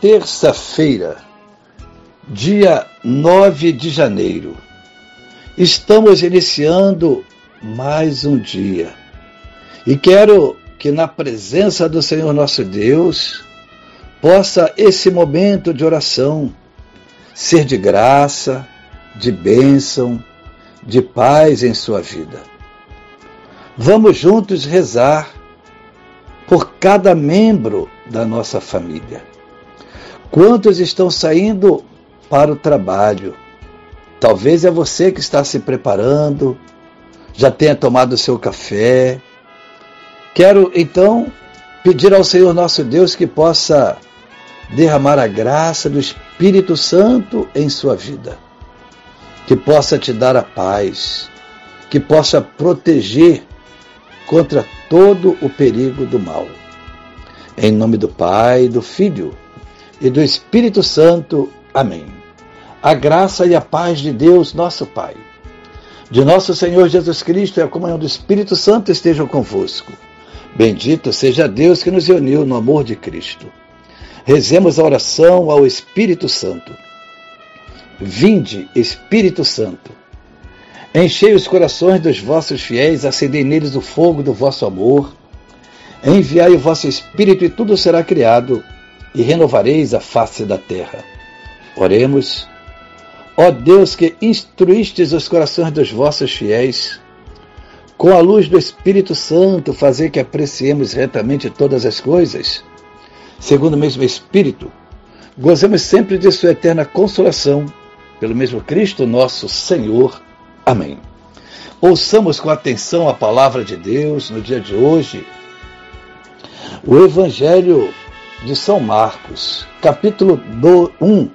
terça-feira, dia 9 de janeiro. Estamos iniciando mais um dia. E quero que na presença do Senhor nosso Deus possa esse momento de oração ser de graça, de bênção, de paz em sua vida. Vamos juntos rezar por cada membro da nossa família. Quantos estão saindo para o trabalho? Talvez é você que está se preparando, já tenha tomado o seu café. Quero então pedir ao Senhor nosso Deus que possa derramar a graça do Espírito Santo em sua vida, que possa te dar a paz, que possa proteger contra todo o perigo do mal. Em nome do Pai, do Filho e do Espírito Santo. Amém. A graça e a paz de Deus, nosso Pai, de nosso Senhor Jesus Cristo e a comunhão do Espírito Santo estejam convosco. Bendito seja Deus que nos uniu no amor de Cristo. Rezemos a oração ao Espírito Santo. Vinde, Espírito Santo. Enchei os corações dos vossos fiéis, acendei neles o fogo do vosso amor. Enviai o vosso Espírito e tudo será criado e renovareis a face da terra. Oremos. Ó Deus que instruístes os corações dos vossos fiéis, com a luz do Espírito Santo, fazer que apreciemos retamente todas as coisas, segundo o mesmo Espírito, gozemos sempre de Sua eterna consolação, pelo mesmo Cristo nosso Senhor. Amém. Ouçamos com atenção a palavra de Deus no dia de hoje. O Evangelho de São Marcos, capítulo 1,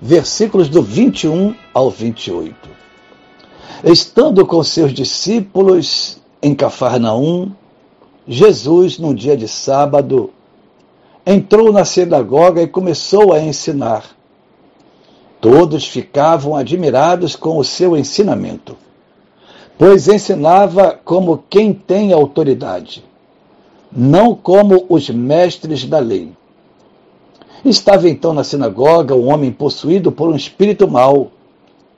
versículos do 21 ao 28. Estando com seus discípulos em Cafarnaum, Jesus, num dia de sábado, entrou na sinagoga e começou a ensinar. Todos ficavam admirados com o seu ensinamento, pois ensinava como quem tem autoridade, não como os mestres da lei. Estava então na sinagoga um homem possuído por um espírito mau.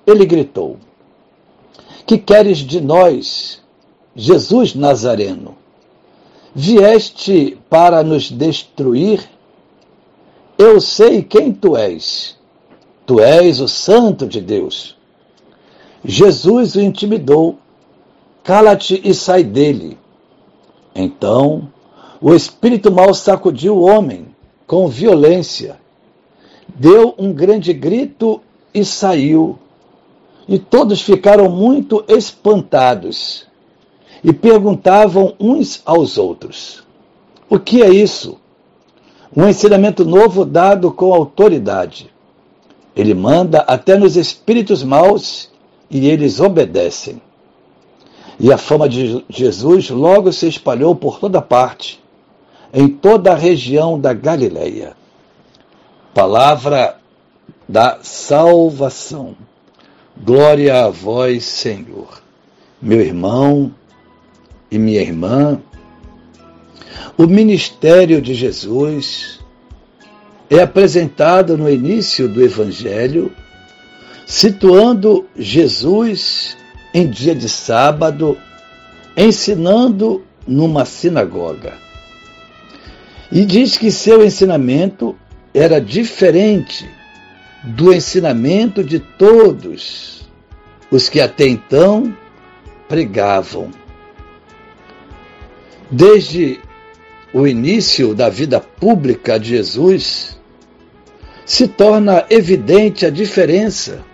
Ele gritou: Que queres de nós, Jesus Nazareno? Vieste para nos destruir? Eu sei quem tu és. Tu és o Santo de Deus. Jesus o intimidou. Cala-te e sai dele. Então, o espírito mau sacudiu o homem com violência, deu um grande grito e saiu. E todos ficaram muito espantados e perguntavam uns aos outros: O que é isso? Um ensinamento novo dado com autoridade. Ele manda até nos espíritos maus e eles obedecem. E a fama de Jesus logo se espalhou por toda parte em toda a região da Galileia. Palavra da salvação. Glória a vós, Senhor. Meu irmão e minha irmã, o ministério de Jesus é apresentado no início do Evangelho, situando Jesus em dia de sábado, ensinando numa sinagoga. E diz que seu ensinamento era diferente do ensinamento de todos os que até então pregavam. Desde o início da vida pública de Jesus, se torna evidente a diferença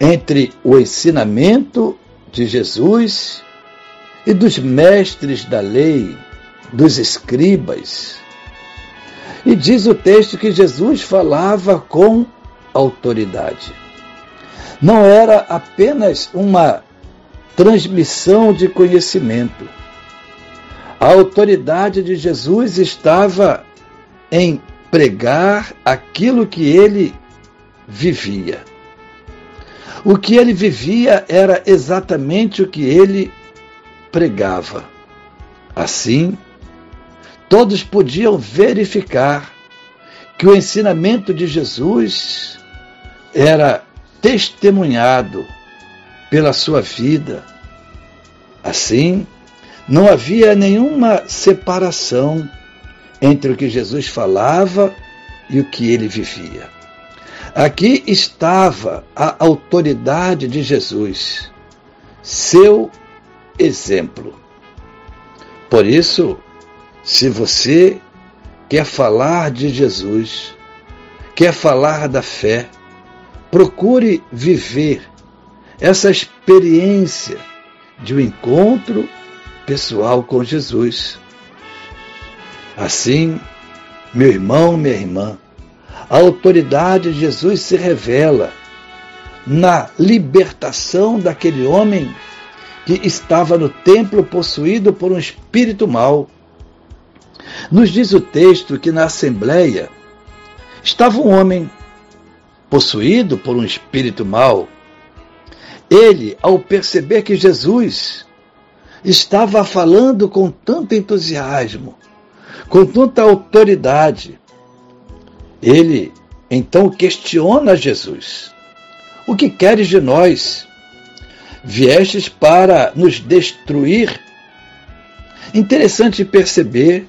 entre o ensinamento de Jesus e dos mestres da lei dos escribas. E diz o texto que Jesus falava com autoridade. Não era apenas uma transmissão de conhecimento. A autoridade de Jesus estava em pregar aquilo que ele vivia. O que ele vivia era exatamente o que ele pregava. Assim, todos podiam verificar que o ensinamento de Jesus era testemunhado pela sua vida. Assim, não havia nenhuma separação entre o que Jesus falava e o que ele vivia. Aqui estava a autoridade de Jesus, seu exemplo. Por isso, se você quer falar de Jesus, quer falar da fé, procure viver essa experiência de um encontro pessoal com Jesus. Assim, meu irmão, minha irmã, a autoridade de Jesus se revela na libertação daquele homem que estava no templo possuído por um espírito mau. Nos diz o texto que na assembleia estava um homem possuído por um espírito mau. Ele, ao perceber que Jesus estava falando com tanto entusiasmo, com tanta autoridade, ele então questiona Jesus: O que queres de nós? Viestes para nos destruir? Interessante perceber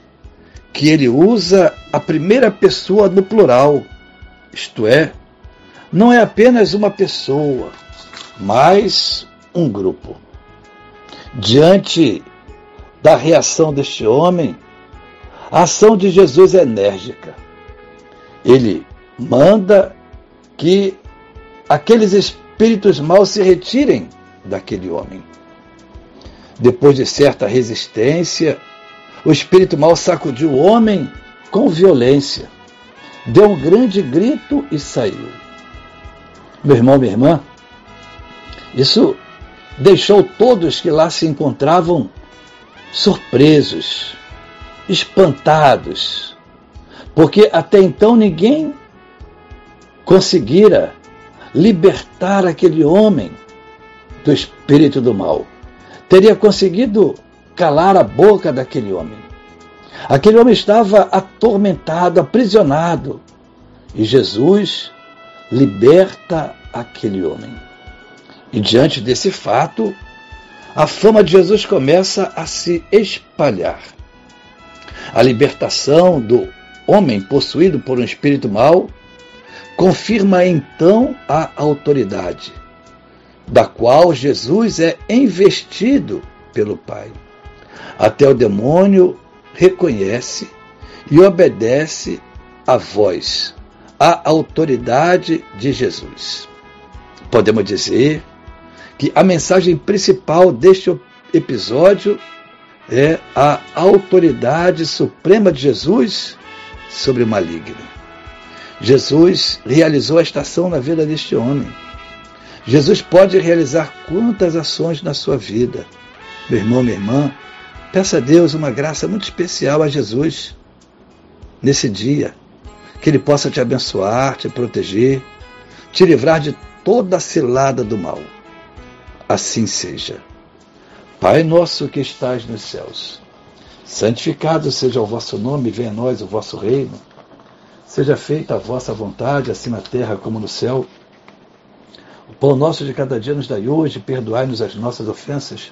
que ele usa a primeira pessoa no plural, isto é, não é apenas uma pessoa, mas um grupo. Diante da reação deste homem, a ação de Jesus é enérgica. Ele manda que aqueles espíritos maus se retirem daquele homem. Depois de certa resistência, o espírito mau sacudiu o homem com violência, deu um grande grito e saiu. Meu irmão, minha irmã, isso deixou todos que lá se encontravam surpresos, espantados, porque até então ninguém conseguira libertar aquele homem do espírito do mal. Teria conseguido calar a boca daquele homem. Aquele homem estava atormentado, aprisionado. E Jesus liberta aquele homem. E diante desse fato, a fama de Jesus começa a se espalhar. A libertação do homem possuído por um espírito mau confirma então a autoridade, da qual Jesus é investido pelo Pai. Até o demônio reconhece e obedece à voz, à autoridade de Jesus. Podemos dizer que a mensagem principal deste episódio é a autoridade suprema de Jesus sobre o maligno. Jesus realizou a estação na vida deste homem. Jesus pode realizar quantas ações na sua vida. Meu irmão, minha irmã, peça a Deus uma graça muito especial a Jesus nesse dia. Que Ele possa te abençoar, te proteger, te livrar de toda a cilada do mal. Assim seja. Pai nosso que estás nos céus, santificado seja o vosso nome, venha a nós o vosso reino. Seja feita a vossa vontade, assim na terra como no céu. O pão nosso de cada dia nos dai hoje, perdoai-nos as nossas ofensas,